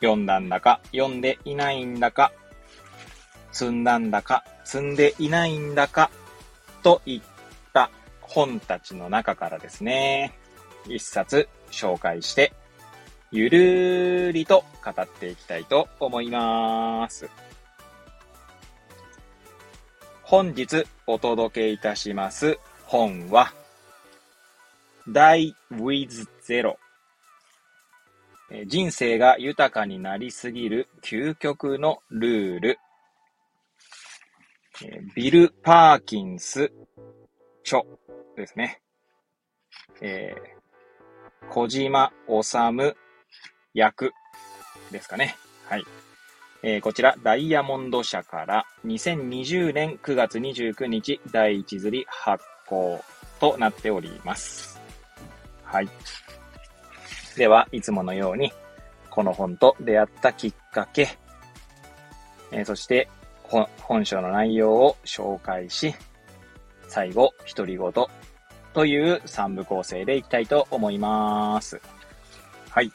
読んだんだか、読んでいないんだか、積んだんだか、積んでいないんだか、といった本たちの中からですね、一冊紹介して、ゆるーりと語っていきたいと思います。本日お届けいたします本は、Die with Zero 人生が豊かになりすぎる究極のルール。ビル・パーキンス著ですね。えー、小島治役ですかね。はい。えー、こちら、ダイヤモンド社から2020年9月29日第1釣り発行となっております。はい。では、いつものように、この本と出会ったきっかけ、えー、そして本本書の内容を紹介し、最後、独り言という3部構成でいきたいと思います。はい。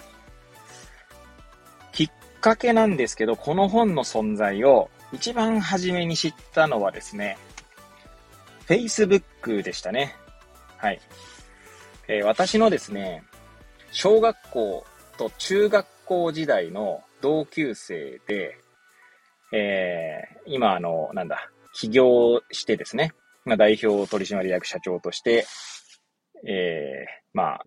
きっかけなんですけど、この本の存在を一番初めに知ったのはですね、Facebook でしたね。はい。えー、私のですね、小学校と中学校時代の同級生で、えー、今あの、なんだ、起業してですね、まあ、代表取締役社長として、えー、まあ、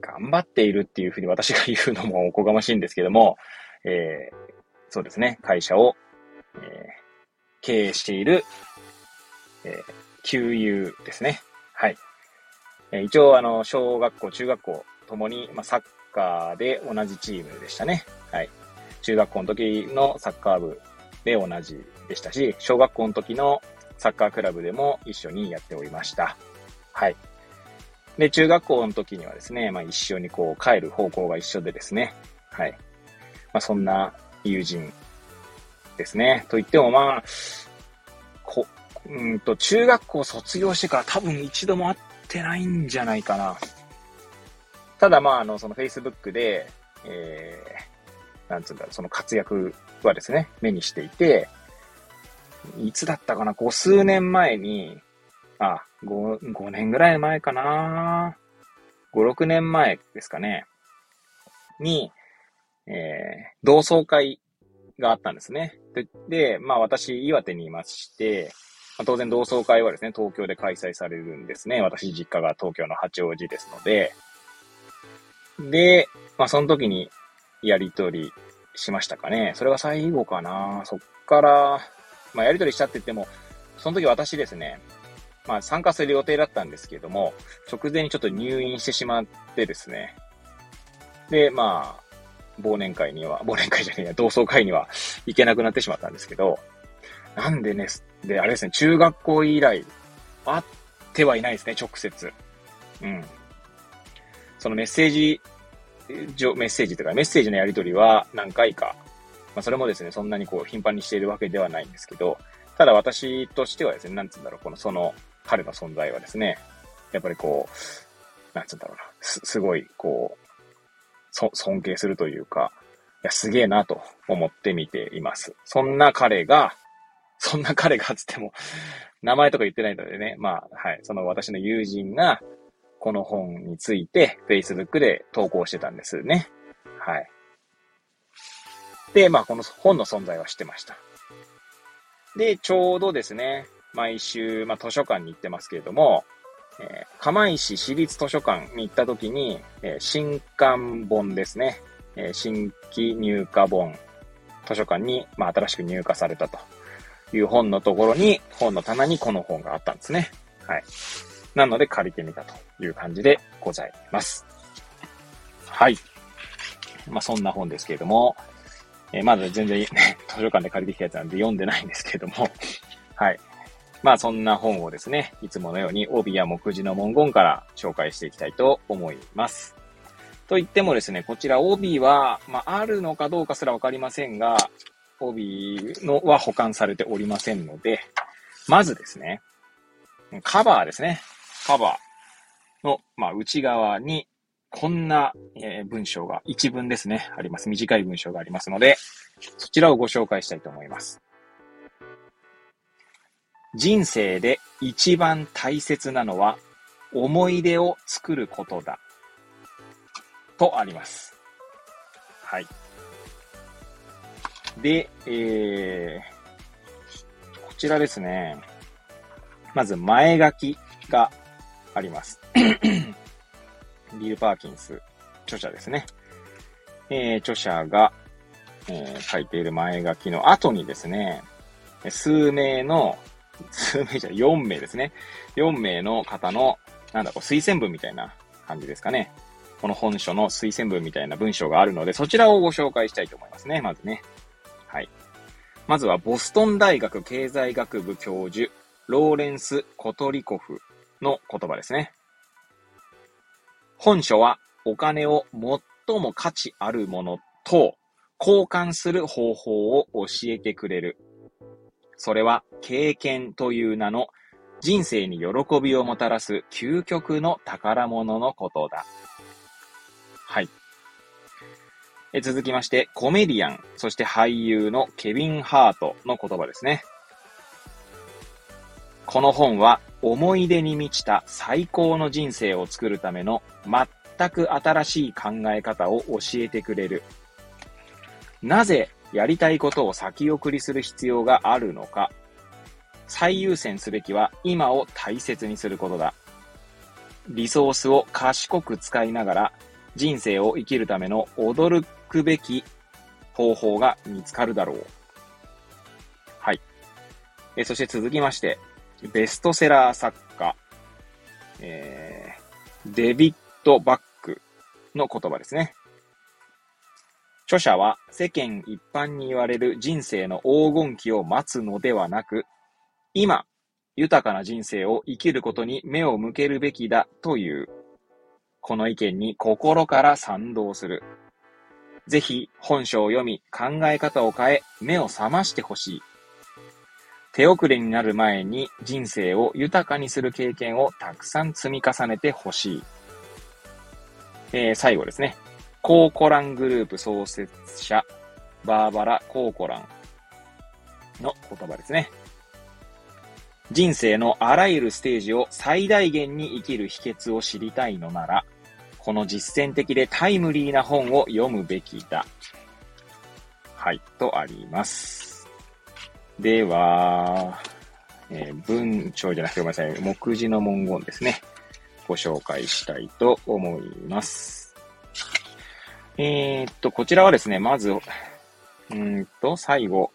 頑張っているっていうふうに私が言うのもおこがましいんですけども、えー、そうですね、会社を、えー、経営している、えー、給油ですね。はい。えー、一応、あの、小学校、中学校ともに、まあ、サッカーで同じチームでしたね。はい。中学校の時のサッカー部で同じでしたし、小学校の時のサッカークラブでも一緒にやっておりました。はい。で、中学校の時にはですね、まあ一緒にこう帰る方向が一緒でですね、はい。まあ、そんな友人ですね。と言ってもまあ、こ、うんと、中学校卒業してから多分一度も会ってないんじゃないかな。ただまあ、あの、その Facebook で、えー、なんつうんだろう、その活躍はですね、目にしていて、いつだったかな、五数年前に、あ、五、五年ぐらい前かな。五、六年前ですかね。に、えー、同窓会があったんですね。で、でまあ私、岩手にいまして、まあ、当然同窓会はですね、東京で開催されるんですね。私、実家が東京の八王子ですので。で、まあその時にやりとりしましたかね。それが最後かな。そっから、まあやりとりしたって言っても、その時私ですね、まあ参加する予定だったんですけども、直前にちょっと入院してしまってですね。で、まあ、忘年会には、忘年会じゃねえや、同窓会には行けなくなってしまったんですけど、なんでね、で、あれですね、中学校以来、会ってはいないですね、直接。うん。そのメッセージ、メッセージというか、メッセージのやり取りは何回か、まあ、それもですね、そんなにこう、頻繁にしているわけではないんですけど、ただ私としてはですね、なんつうんだろう、この、その、彼の存在はですね、やっぱりこう、なんつうんだろうな、す、すごい、こう、そ、尊敬するというか、いや、すげえなと思って見ています。そんな彼が、そんな彼がつっても、名前とか言ってないのでね、まあ、はい、その私の友人が、この本について、Facebook で投稿してたんですね。はい。で、まあ、この本の存在は知ってました。で、ちょうどですね、毎週、まあ、図書館に行ってますけれども、えー、釜石市立図書館に行った時に、えー、新刊本ですね。えー、新規入荷本、図書館に、まあ、新しく入荷されたという本のところに、本の棚にこの本があったんですね。はい。なので借りてみたという感じでございます。はい。まあ、そんな本ですけれども、えー、まだ全然、ね、図書館で借りてきたやつなんで読んでないんですけれども、はい。まあそんな本をですね、いつものように帯や目次の文言から紹介していきたいと思います。と言ってもですね、こちら帯は、まああるのかどうかすらわかりませんが、帯のは保管されておりませんので、まずですね、カバーですね。カバーの、まあ、内側に、こんな、えー、文章が、一文ですね、あります。短い文章がありますので、そちらをご紹介したいと思います。人生で一番大切なのは、思い出を作ることだ。とあります。はい。で、えー、こちらですね。まず前書きがあります。ビル・パーキンス、著者ですね。えー、著者が、えー、書いている前書きの後にですね、数名の、数名じゃ4名ですね。4名の方の、なんだこう、推薦文みたいな感じですかね。この本書の推薦文みたいな文章があるので、そちらをご紹介したいと思いますね。まずね。はい。まずは、ボストン大学経済学部教授、ローレンス・コトリコフの言葉ですね。本書はお金を最も価値あるものと交換する方法を教えてくれる。それは経験という名の人生に喜びをもたらす究極の宝物のことだ。はい。え続きまして、コメディアン、そして俳優のケビン・ハートの言葉ですね。この本は思い出に満ちた最高の人生を作るための全く新しい考え方を教えてくれる。なぜやりたいことを先送りする必要があるのか。最優先すべきは今を大切にすることだ。リソースを賢く使いながら人生を生きるための驚くべき方法が見つかるだろう。はい。えそして続きまして、ベストセラー作家、えー、デビッド・バックの言葉ですね。著者は世間一般に言われる人生の黄金期を待つのではなく、今、豊かな人生を生きることに目を向けるべきだという。この意見に心から賛同する。ぜひ本書を読み考え方を変え目を覚ましてほしい。手遅れになる前に人生を豊かにする経験をたくさん積み重ねてほしい。えー、最後ですね。コーコラングループ創設者、バーバラ・コーコランの言葉ですね。人生のあらゆるステージを最大限に生きる秘訣を知りたいのなら、この実践的でタイムリーな本を読むべきだ。はい、とあります。では、えー、文章じゃなくてごめんなさい。目次の文言ですね。ご紹介したいと思います。えー、っと、こちらはですね、まず、うんと、最後、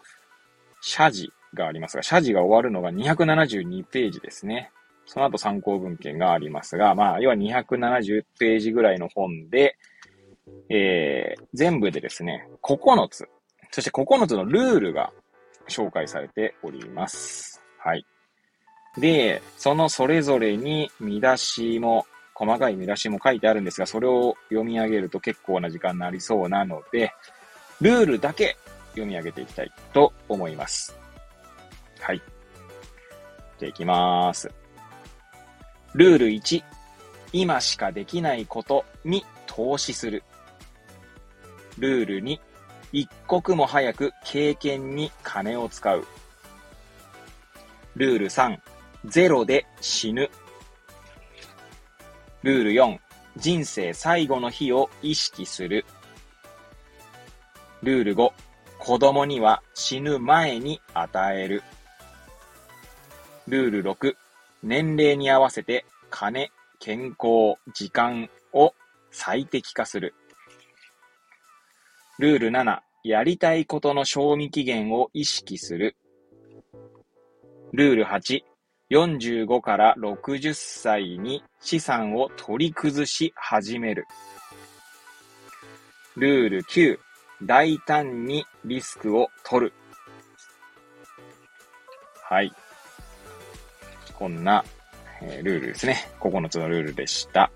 謝辞がありますが、謝辞が終わるのが272ページですね。その後参考文献がありますが、まあ、要は270ページぐらいの本で、えー、全部でですね、9つ、そして9つのルールが紹介されております。はい。で、そのそれぞれに見出しも、細かい見出しも書いてあるんですが、それを読み上げると結構な時間になりそうなので、ルールだけ読み上げていきたいと思います。はい。じゃあ行きます。ルール1、今しかできないことに投資する。ルール2、一刻も早く経験に金を使う。ルール3、ゼロで死ぬ。ルール4、人生最後の日を意識する。ルール5、子供には死ぬ前に与える。ルール6、年齢に合わせて金、健康、時間を最適化する。ルール7、やりたいことの賞味期限を意識する。ルール8、45から60歳に資産を取り崩し始める。ルール9、大胆にリスクを取る。はい。こんな、えー、ルールですね。9つのルールでした。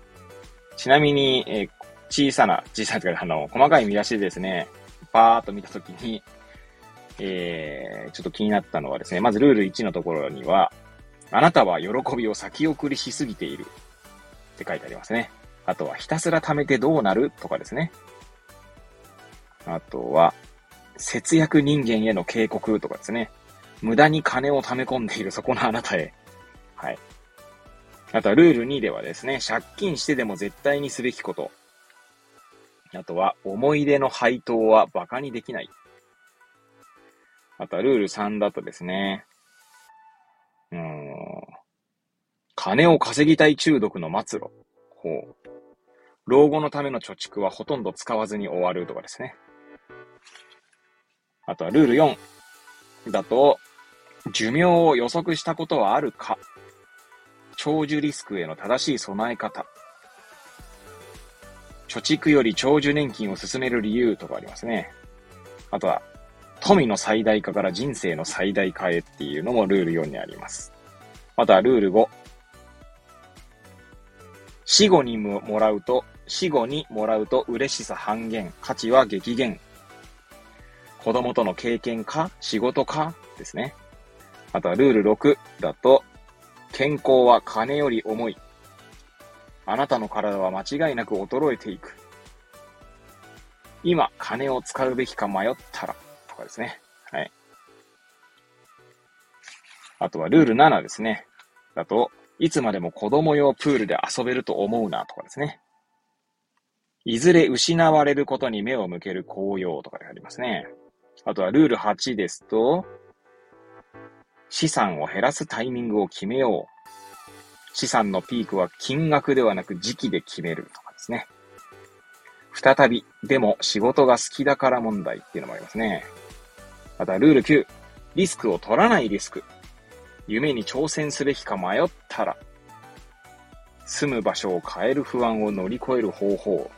ちなみに、えー、小さな、小さなというか、あの、細かい見出しでですね、パーっと見たときに、えー、ちょっと気になったのはですね、まずルール1のところには、あなたは喜びを先送りしすぎているって書いてありますね。あとは、ひたすら貯めてどうなるとかですね。あとは、節約人間への警告とかですね。無駄に金を貯め込んでいるそこのあなたへ。はい。あとはルール2ではですね、借金してでも絶対にすべきこと。あとは、思い出の配当は馬鹿にできない。あとはルール3だとですね、うん、金を稼ぎたい中毒の末路。ほう。老後のための貯蓄はほとんど使わずに終わるとかですね。あとはルール4だと、寿命を予測したことはあるか長寿リスクへの正しい備え方。貯蓄より長寿年金を進める理由とかありますね。あとは、富の最大化から人生の最大化へっていうのもルール4にあります。またルール5。死後にもらうと、死後にもらうと嬉しさ半減、価値は激減。子供との経験か仕事かですね。あとはルール6だと、健康は金より重い。あなたの体は間違いなく衰えていく。今、金を使うべきか迷ったら、とかですね。はい。あとはルール7ですね。だと、いつまでも子供用プールで遊べると思うな、とかですね。いずれ失われることに目を向ける紅葉とかでありますね。あとはルール8ですと、資産を減らすタイミングを決めよう。資産のピークは金額ではなく時期で決めるとかですね。再び、でも仕事が好きだから問題っていうのもありますね。また、ルール9、リスクを取らないリスク。夢に挑戦すべきか迷ったら、住む場所を変える不安を乗り越える方法。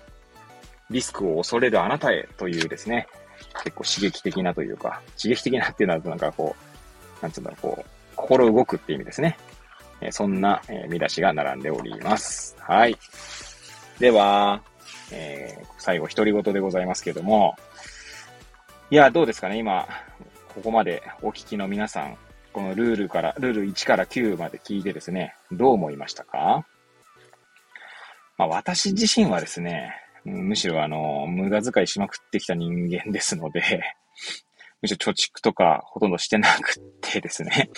リスクを恐れるあなたへというですね、結構刺激的なというか、刺激的なっていうのはなんかこう、なんつうんだろう、こう、心動くって意味ですね。えそんな、え見出しが並んでおります。はい。では、えー、最後、独り言でございますけども、いや、どうですかね、今、ここまでお聞きの皆さん、このルールから、ルール1から9まで聞いてですね、どう思いましたか？まあ、私自身はですね、むしろあの、無駄遣いしまくってきた人間ですので、むしろ貯蓄とかほとんどしてなくってですね。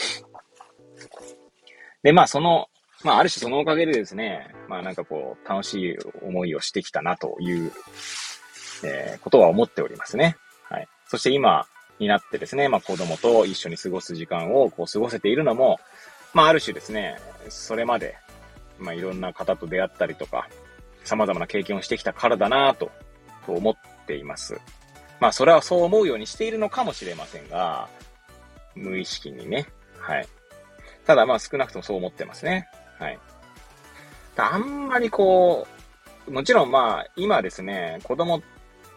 で、まあその、まあある種そのおかげでですね、まあなんかこう、楽しい思いをしてきたなという、えー、ことは思っておりますね。はい。そして今になってですね、まあ子供と一緒に過ごす時間をこう過ごせているのも、まあある種ですね、それまで、まあいろんな方と出会ったりとか、様々な経験をしてきたからだなと、と思っています。まあ、それはそう思うようにしているのかもしれませんが、無意識にね。はい。ただ、まあ、少なくともそう思ってますね。はい。あんまりこう、もちろんまあ、今ですね、子供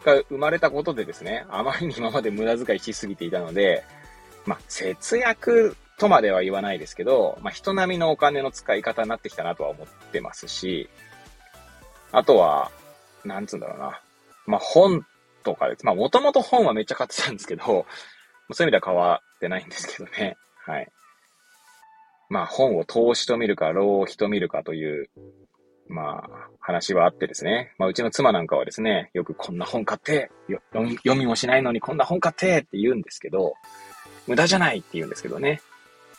が生まれたことでですね、あまりに今まで無駄遣いしすぎていたので、まあ、節約とまでは言わないですけど、まあ、人並みのお金の使い方になってきたなとは思ってますし、あとは、なんつうんだろうな。まあ、本とかです。まあ、もともと本はめっちゃ買ってたんですけど、そういう意味では変わってないんですけどね。はい。まあ、本を投資と見るか、浪費と見るかという、まあ、話はあってですね。まあ、うちの妻なんかはですね、よくこんな本買って、読みもしないのにこんな本買ってって言うんですけど、無駄じゃないって言うんですけどね。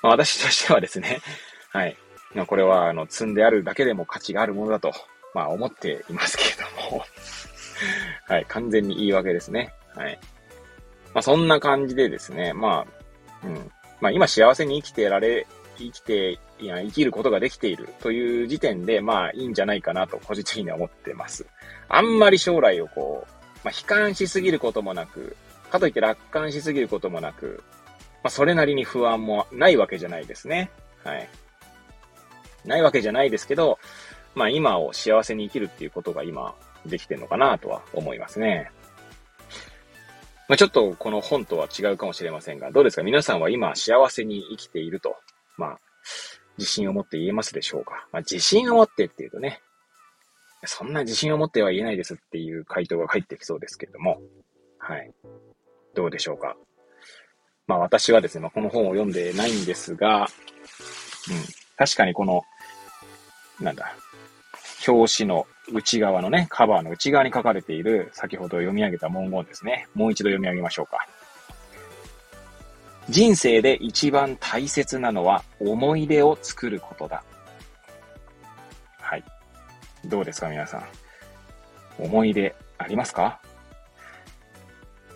まあ、私としてはですね、はい。まあ、これは、あの、積んであるだけでも価値があるものだとまあ思っていますけれども はい、完全に言い訳ですね。はい。まあそんな感じでですね、まあ、うん。まあ今幸せに生きてられ、生きて、いや、生きることができているという時点で、まあいいんじゃないかなと個人的には思ってます。あんまり将来をこう、まあ悲観しすぎることもなく、かといって楽観しすぎることもなく、まあそれなりに不安もないわけじゃないですね。はい。ないわけじゃないですけど、まあ今を幸せに生きるっていうことが今できてるのかなとは思いますね。まあ、ちょっとこの本とは違うかもしれませんが、どうですか皆さんは今幸せに生きていると、まあ、自信を持って言えますでしょうかまあ、自信を持ってっていうとね、そんな自信を持っては言えないですっていう回答が返ってきそうですけれども、はい。どうでしょうかまあ私はですね、まあ、この本を読んでないんですが、うん、確かにこの、なんだ、表紙の内側のね、カバーの内側に書かれている、先ほど読み上げた文言ですね。もう一度読み上げましょうか。人生で一番大切なのは思い出を作ることだ。はい。どうですか皆さん。思い出ありますか？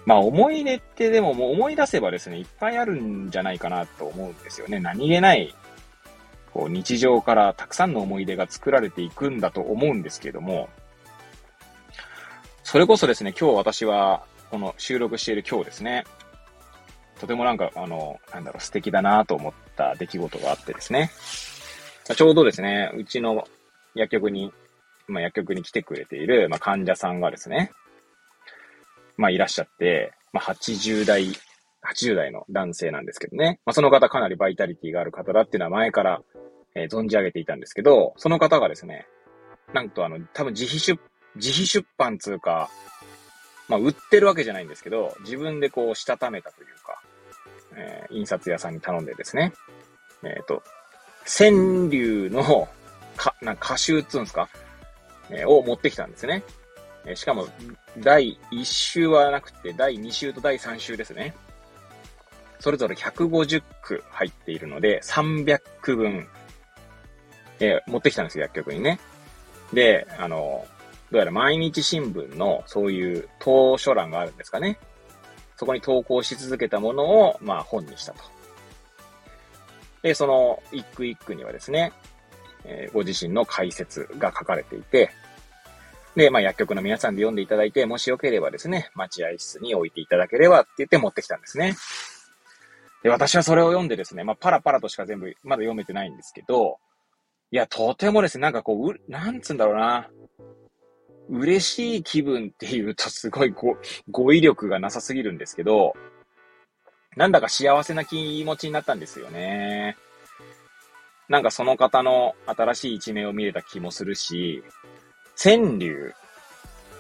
まあ思い出ってでももう思い出せばですね、いっぱいあるんじゃないかなと思うんですよね。何気ない、こう日常からたくさんの思い出が作られていくんだと思うんですけども、それこそですね、今日私は、この収録している今日ですね、とてもなんか、あの、なんだろう、素敵だなと思った出来事があってですね、ちょうどですね、うちの薬局に、まあ、薬局に来てくれている、まあ、患者さんがですね、まあ、いらっしゃって、まあ、80代、80代の男性なんですけどね。まあ、その方かなりバイタリティがある方だっていうのは前から、えー、存じ上げていたんですけど、その方がですね、なんとあの、多分自費出、自費出版つうか、まあ、売ってるわけじゃないんですけど、自分でこう、したためたというか、えー、印刷屋さんに頼んでですね、えっ、ー、と、川柳の、か、なんか歌集っつうんすか、えー、を持ってきたんですね。えしかも、第1週はなくて、第2週と第3週ですね。それぞれ150句入っているので、300句分、え、持ってきたんですよ、薬局にね。で、あの、どうやら毎日新聞のそういう投書欄があるんですかね。そこに投稿し続けたものを、まあ本にしたと。で、その一句一句にはですね、えー、ご自身の解説が書かれていて、で、まあ薬局の皆さんで読んでいただいて、もしよければですね、待合室に置いていただければって言って持ってきたんですね。で、私はそれを読んでですね、まあパラパラとしか全部まだ読めてないんですけど、いや、とてもですね、なんかこう、う、なんつうんだろうな。嬉しい気分っていうとすごい、語彙力がなさすぎるんですけど、なんだか幸せな気持ちになったんですよね。なんかその方の新しい一面を見れた気もするし、川柳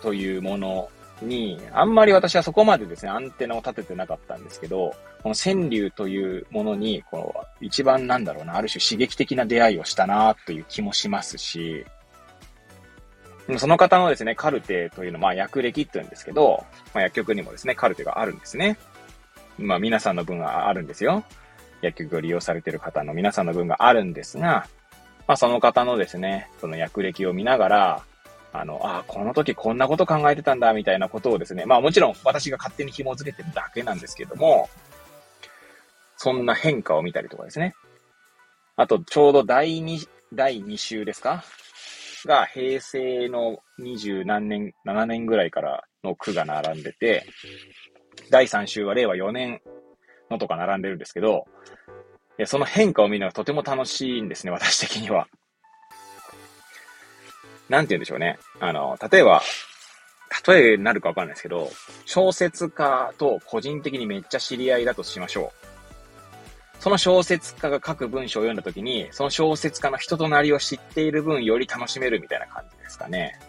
というものに、あんまり私はそこまでですね、アンテナを立ててなかったんですけど、この川柳というものに、この一番なんだろうな、ある種刺激的な出会いをしたなという気もしますし、その方のですね、カルテというのは、まあ、薬歴って言うんですけど、まあ、薬局にもですね、カルテがあるんですね。まあ、皆さんの分があるんですよ。薬局を利用されている方の皆さんの分があるんですが、まあ、その方のですね、その薬歴を見ながら、あの、ああ、この時こんなこと考えてたんだ、みたいなことをですね、まあもちろん私が勝手に紐付けてるだけなんですけども、そんな変化を見たりとかですね。あと、ちょうど第2、第2週ですか？が平成の20何年、7年ぐらいからの句が並んでて、第3週は令和4年のとか並んでるんですけど、その変化を見るのがとても楽しいんですね、私的には。なんて言うんでしょうね。あの、例えば、例えになるかわかんないですけど、小説家と個人的にめっちゃ知り合いだとしましょう。その小説家が書く文章を読んだ時に、その小説家の人となりを知っている分より楽しめるみたいな感じですかね。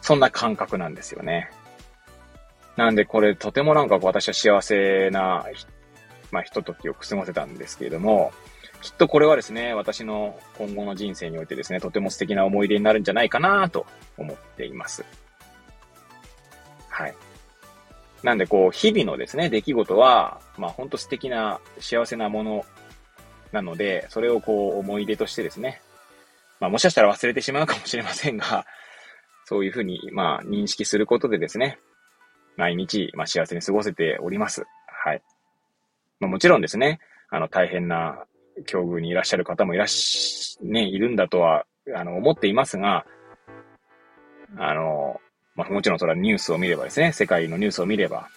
そんな感覚なんですよね。なんでこれとてもなんか私は幸せな、まあ、ひとときを過ごせたんですけれども、きっとこれはですね、私の今後の人生においてですね、とても素敵な思い出になるんじゃないかなと思っています。はい。なんでこう、日々のですね、出来事は、まあ本当素敵な幸せなものなので、それをこう思い出としてですね、まあもしかしたら忘れてしまうかもしれませんが、そういうふうに、まあ認識することでですね、毎日、まあ幸せに過ごせております。はい。まあもちろんですね、あの大変な境遇にいらっしゃる方もいらっし、ね、いるんだとは、あの、思っていますが、あの、まあ、もちろんそれはニュースを見ればですね、世界のニュースを見れば。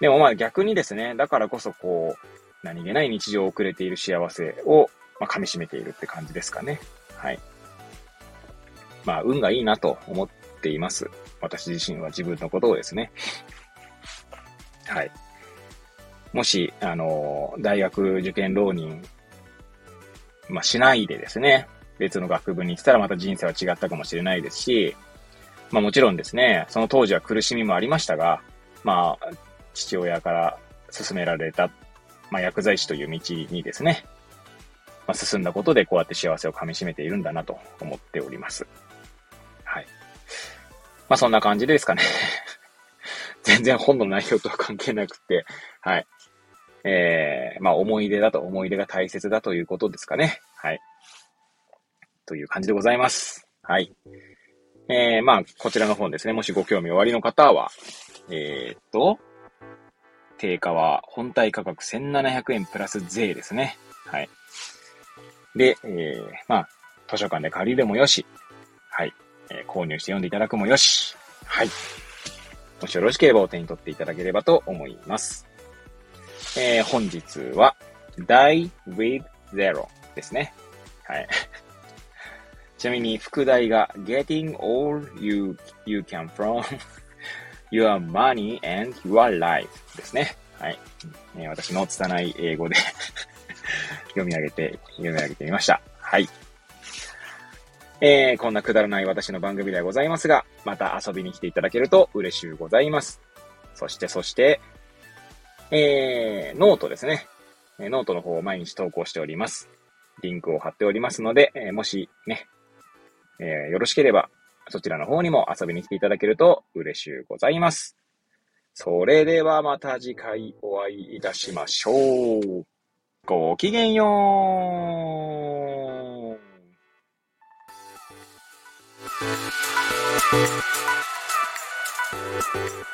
でもまあ逆にですね、だからこそこう、何気ない日常を送れている幸せを、まあ、噛み締めているって感じですかね。はい。まあ、運がいいなと思っています。私自身は自分のことをですね。はい。もし、あの、大学受験浪人、まあ、しないでですね、別の学部に行ったらまた人生は違ったかもしれないですし、まあもちろんですね、その当時は苦しみもありましたが、まあ、父親から勧められた、まあ薬剤師という道にですね、まあ、進んだことでこうやって幸せを噛み締めているんだなと思っております。はい。まあそんな感じですかね 全然本の内容とは関係なくて、はい。えー、まあ思い出だと、思い出が大切だということですかね。はい。という感じでございます。はい。えー、まあ、こちらの本ですね。もしご興味おありの方は、えー、っと、定価は本体価格1700円プラス税ですね。はい。で、えー、まあ、図書館で借りるもよし、はい。えー、購入して読んでいただくもよし、はい。もしよろしければお手に取っていただければと思います。えー、本日は Die with Zero ですね。はい。ちなみに副題が Getting all you, you can from your money and your life ですね。はい。えー、私の拙い英語で 読み上げて、読み上げてみました。はい。えー、こんなくだらない私の番組ではございますが、また遊びに来ていただけると嬉しゅうございます。そして、そして、えー、ノートですね。ノートの方を毎日投稿しております。リンクを貼っておりますので、えー、もしね、えー、よろしければ、そちらの方にも遊びに来ていただけると嬉しゅうございます。それではまた次回お会いいたしましょう。ごきげんよう。